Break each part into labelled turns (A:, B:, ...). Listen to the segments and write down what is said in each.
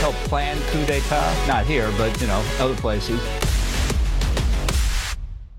A: Help plan coup d'etat, not here, but, you know, other places.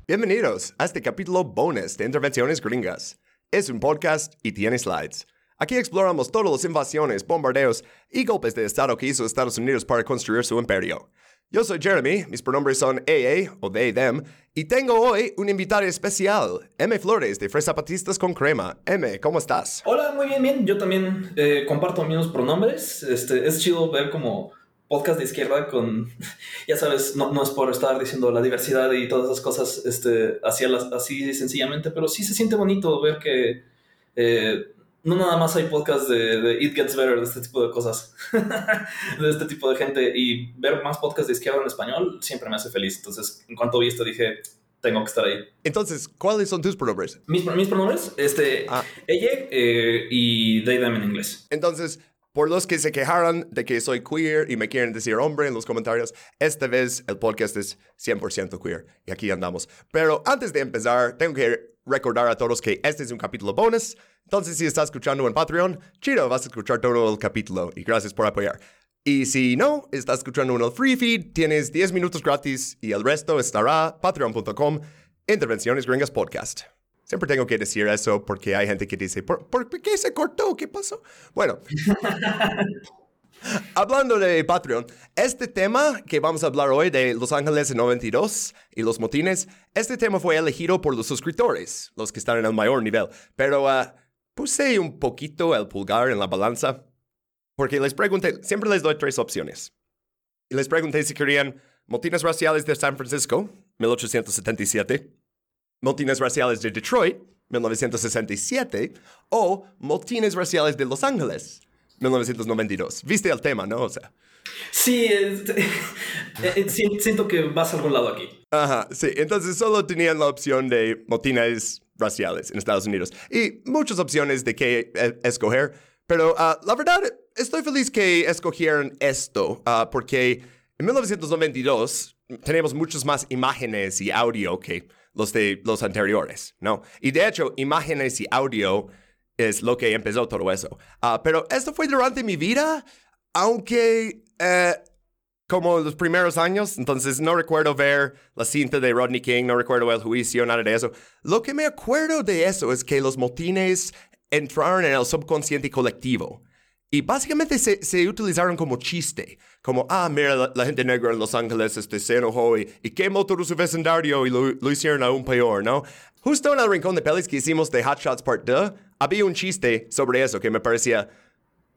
B: Bienvenidos a este capítulo bonus de Intervenciones Gringas. Es un podcast y tiene slides. Aquí exploramos todas las invasiones, bombardeos y golpes de Estado que hizo Estados Unidos para construir su imperio. Yo soy Jeremy, mis pronombres son AA o they, them, y tengo hoy un invitado especial, M. Flores de Fresa Patistas con Crema. M, ¿cómo estás?
C: Hola, muy bien, bien. Yo también eh, comparto mismos pronombres. Este, es chido ver como podcast de izquierda con, ya sabes, no, no es por estar diciendo la diversidad y todas esas cosas este, así, así sencillamente, pero sí se siente bonito ver que eh, no nada más hay podcasts de, It Gets Better, de este tipo de cosas, de este tipo de gente, y ver más podcasts de izquierda en español siempre me hace feliz. Entonces, en cuanto vi esto, dije, tengo que estar ahí.
B: Entonces, ¿cuáles son tus pronombres?
C: Mis, mis pronombres, este,
B: Ah.
C: ella eh, y they, them en inglés.
B: Entonces, por los que se quejaron de que soy queer y me quieren decir hombre en los comentarios, esta vez el podcast es 100% queer y aquí andamos. Pero antes de empezar, tengo que recordar a todos que este es un capítulo bonus. Entonces, si estás escuchando en Patreon, chido, vas a escuchar todo el capítulo y gracias por apoyar. Y si no, estás escuchando en el free feed, tienes 10 minutos gratis y el resto estará patreon.com Intervenciones Gringas Podcast. Siempre tengo que decir eso porque hay gente que dice, ¿por, por qué se cortó? ¿Qué pasó? Bueno, Hablando de Patreon, este tema que vamos a hablar hoy de Los Ángeles en 92 y los motines, este tema fue elegido por los suscriptores, los que están en el mayor nivel, pero ah, puse un poquito el pulgar en la balanza porque les pregunté, siempre les doy tres opciones. Y les pregunté si querían motines raciales de San Francisco, 1877, motines raciales de Detroit, 1967, o motines raciales de Los Ángeles, 1992. Viste el tema, ¿no? O sea.
C: Sí, este, eh, si- siento que vas a algún lado aquí.
B: Ajá, sí. Entonces solo tenían la opción de motines raciales en Estados Unidos. Y muchas opciones de qué eh, escoger. Pero ah, la verdad, estoy feliz que escogieron esto. ah, porque en 1992 tenemos muchas más imágenes y audio que los de los anteriores, ¿no? Y de hecho, imágenes y audio es lo que empezó todo eso. Ah, pero esto fue durante mi vida, aunque eh, como los primeros años, entonces no recuerdo ver la cinta de Rodney King, no recuerdo el juicio, nada de eso. Lo que me acuerdo de eso es que los motines entraron en el subconsciente colectivo. Y básicamente se, se utilizaron como chiste, como, ah, mira, la, la gente negra en Los Ángeles este, se enojó y, y quemó todo su vecindario y lo, lo hicieron aún peor, ¿no? Justo en el rincón de pelis que hicimos de Hot Shots Part 2, había un chiste sobre eso que me parecía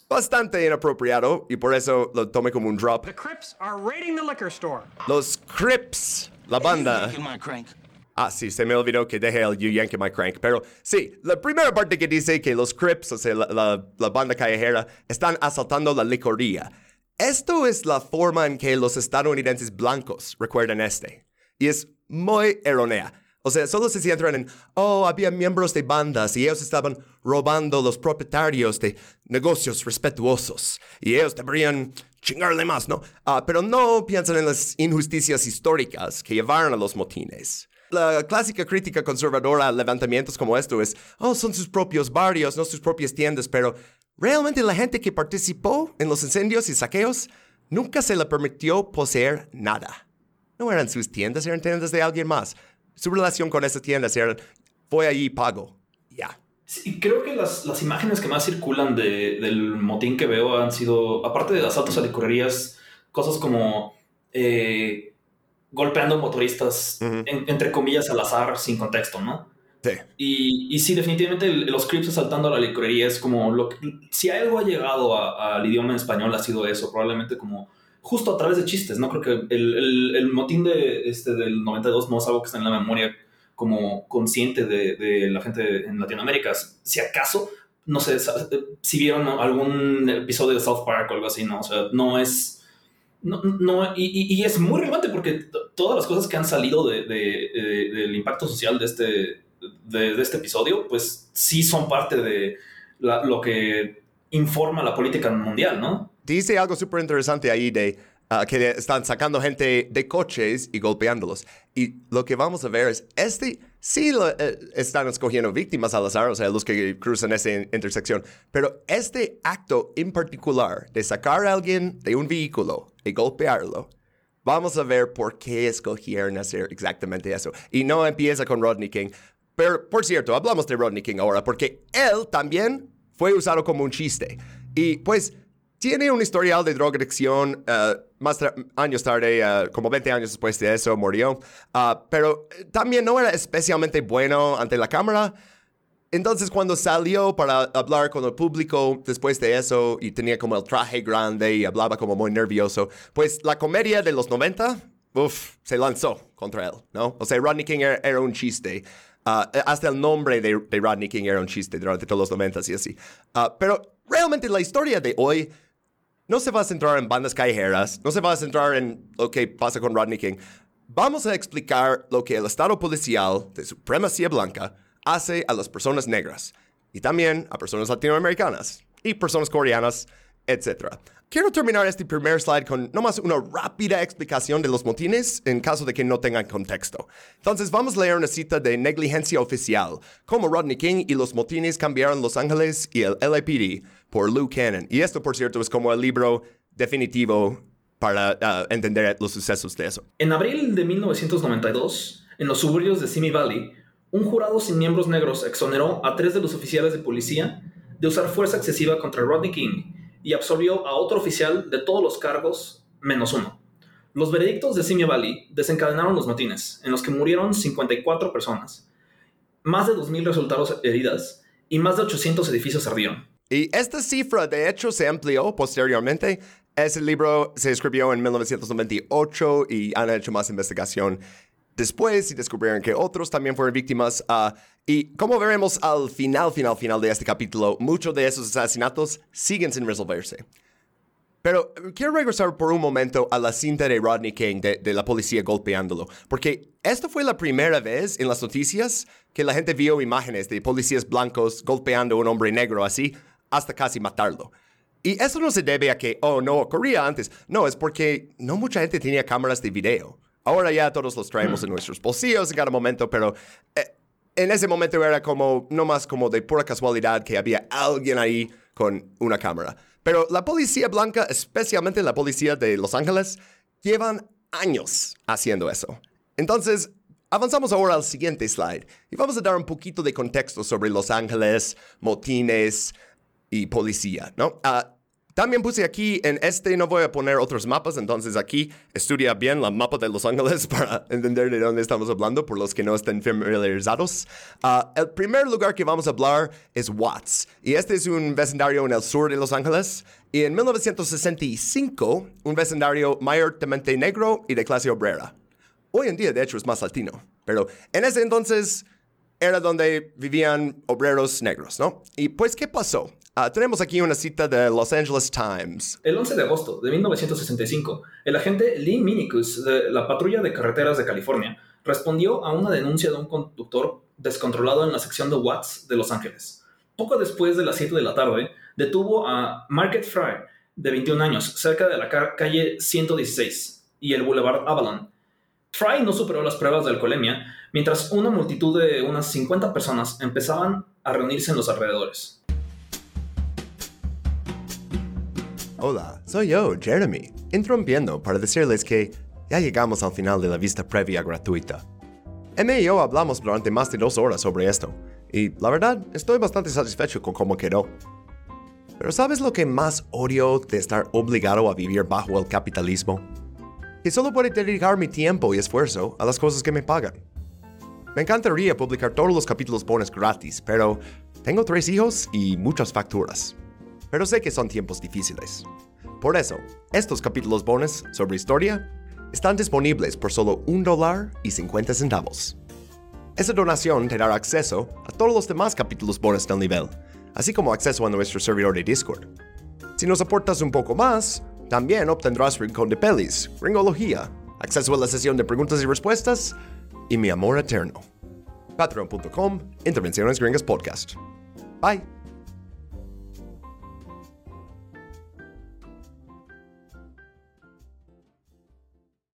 B: bastante inapropiado y por eso lo tomé como un drop.
D: The Crips are raiding the liquor store.
B: Los Crips, la banda. Ah, sí, se me olvidó que dejé el You Yankee My Crank. Pero sí, la primera parte que dice que los Crips, o sea, la, la- banda callejera, están asaltando la licoría. Esto es la forma en que los estadounidenses blancos recuerdan este. Y es muy errónea. O sea, solo se centran en, oh, había miembros de bandas y ellos estaban robando los propietarios de negocios respetuosos. Y ellos deberían chingarle más, ¿no? Ah, pero no piensan en las injusticias históricas que llevaron a los motines. La clásica crítica conservadora a levantamientos como esto es, oh, son sus propios barrios, no sus propias tiendas, pero realmente la gente que participó en los incendios y saqueos nunca se le permitió poseer nada. No eran sus tiendas, eran tiendas de alguien más. Su relación con esas tiendas era, voy allí y pago. Ya.
C: Sí, creo que las, las imágenes que más circulan de- del motín que veo han sido, aparte de asaltos a licorerías, cosas como eh, golpeando motoristas, en- entre comillas, al azar, sin contexto, ¿no?
B: Sí.
C: Y, y sí, definitivamente el- los Crips asaltando a la licorería es como lo que, si algo ha llegado al idioma en español ha sido eso, probablemente como justo a través de chistes, ¿no? Creo que el, el- el motín de, este, del 92 no es algo que está en la memoria como consciente de, de la gente en Latinoamérica. Si acaso, no sé, si vieron algún episodio de South Park o algo así, ¿no? O sea, no es No, no y, y- es muy relevante porque todas las cosas que han salido de, de- de- del impacto social de este, de, este episodio, pues sí son parte de lo que informa la política mundial, ¿no?
B: Dice algo súper interesante ahí de ah, que están sacando gente de coches y golpeándolos. Y lo que vamos a ver es, este sí eh, están escogiendo víctimas al azar, o sea, los que cruzan esa in- intersección. Pero este acto en particular de sacar a alguien de un vehículo y golpearlo, vamos a ver por qué escogieron hacer exactamente eso. Y no empieza con Rodney King. Pero, por cierto, hablamos de Rodney King ahora, porque él también fue usado como un chiste. Y pues tiene un historial de drogadicción. eh, más años tarde, eh, como 20 años después de eso, murió. Ah, pero eh, también no era especialmente bueno ante la cámara. Entonces, cuando salió para hablar con el público después de eso y tenía como el traje grande y hablaba como muy nervioso, pues la comedia de los 90, uff, se lanzó contra él, ¿no? O sea, Rodney King era, era un chiste. Ah, hasta el nombre de, de Rodney King era un chiste durante todos los 90 y así. Ah, pero realmente la historia de hoy no se va a centrar en bandas callejeras, no se va a centrar en lo que pasa con Rodney King. Vamos a explicar lo que el Estado policial de supremacía blanca hace a las personas negras y también a personas latinoamericanas y personas coreanas, etc. Quiero terminar este primer slide con nomás una rápida explicación de los motines en caso de que no tengan contexto. Entonces vamos a leer una cita de Negligencia Oficial, cómo Rodney King y los motines cambiaron Los Ángeles y el LAPD por Lou Cannon. Y esto, por cierto, es como el libro definitivo para ah, entender los sucesos de eso.
C: En abril de 1992, en los suburbios de Simi Valley, un jurado sin miembros negros exoneró a tres de los oficiales de policía de usar fuerza excesiva contra Rodney King y absolvió a otro oficial de todos los cargos menos uno. Los veredictos de Simi Valley desencadenaron los motines, en los que murieron 54 personas, más de 2.000 resultaron heridas y más de 800 edificios ardieron.
B: Y esta cifra, de hecho, se amplió posteriormente. Ese libro se escribió en 1998 y han hecho más investigación después y descubrieron que otros también fueron víctimas. ah, y como veremos al final, final, final de este capítulo, muchos de esos asesinatos siguen sin resolverse. Pero eh, quiero regresar por un momento a la cinta de Rodney King de, de la policía golpeándolo, porque esta fue la primera vez en las noticias que la gente vio imágenes de policías blancos golpeando a un hombre negro así hasta casi matarlo. Y eso no se debe a que, oh, no ocurría antes. No, es porque no mucha gente tenía cámaras de video. Ahora ya todos los traemos en nuestros bolsillos en cada momento, pero eh, en ese momento era como, no más como de pura casualidad que había alguien ahí con una cámara. Pero la policía blanca, especialmente la policía de Los Ángeles, llevan años haciendo eso. Entonces, avanzamos ahora al siguiente slide y vamos a dar un poquito de contexto sobre Los Ángeles, motines y policía, ¿no? Ah, también puse aquí, en este no voy a poner otros mapas, entonces aquí estudia bien la mapa de Los Ángeles para entender de dónde estamos hablando, por los que no estén familiarizados. Ah, el primer lugar que vamos a hablar es Watts, y este es un vecindario en el sur de Los Ángeles, y en 1965, un vecindario mayormente negro y de clase obrera. Hoy en día, de hecho, es más latino, pero en ese entonces era donde vivían obreros negros, ¿no? Y pues, ¿qué pasó? Ah, tenemos aquí una cita de Los Angeles Times.
C: El 11 de agosto de 1965, el agente Lee Minicus de la Patrulla de Carreteras de California respondió a una denuncia de un conductor descontrolado en la sección de Watts de Los Ángeles. Poco después de las 7 de la tarde, detuvo a Market Fry, de 21 años, cerca de la ca- calle 116 y el Boulevard Avalon. Fry no superó las pruebas de alcoholemia, mientras una multitud de unas 50 personas empezaban a reunirse en los alrededores.
B: Hola, soy yo, Jeremy, interrumpiendo para decirles que ya llegamos al final de la vista previa gratuita. Emma y yo hablamos durante más de dos horas sobre esto, y la verdad estoy bastante satisfecho con cómo quedó. Pero ¿sabes lo que más odio de estar obligado a vivir bajo el capitalismo? Que solo puedo dedicar mi tiempo y esfuerzo a las cosas que me pagan. Me encantaría publicar todos los capítulos bonus gratis, pero tengo tres hijos y muchas facturas. Pero sé que son tiempos difíciles. Por eso, estos capítulos bonus sobre historia están disponibles por solo un dólar y 50 centavos. Esa donación te dará acceso a todos los demás capítulos bonus del nivel, así como acceso a nuestro servidor de Discord. Si nos aportas un poco más, También obtendrás Rincón de Pelis, Ringología, acceso a la sesión de preguntas y respuestas y mi amor eterno. Patreon.com, Intervenciones Gringas Podcast. Bye.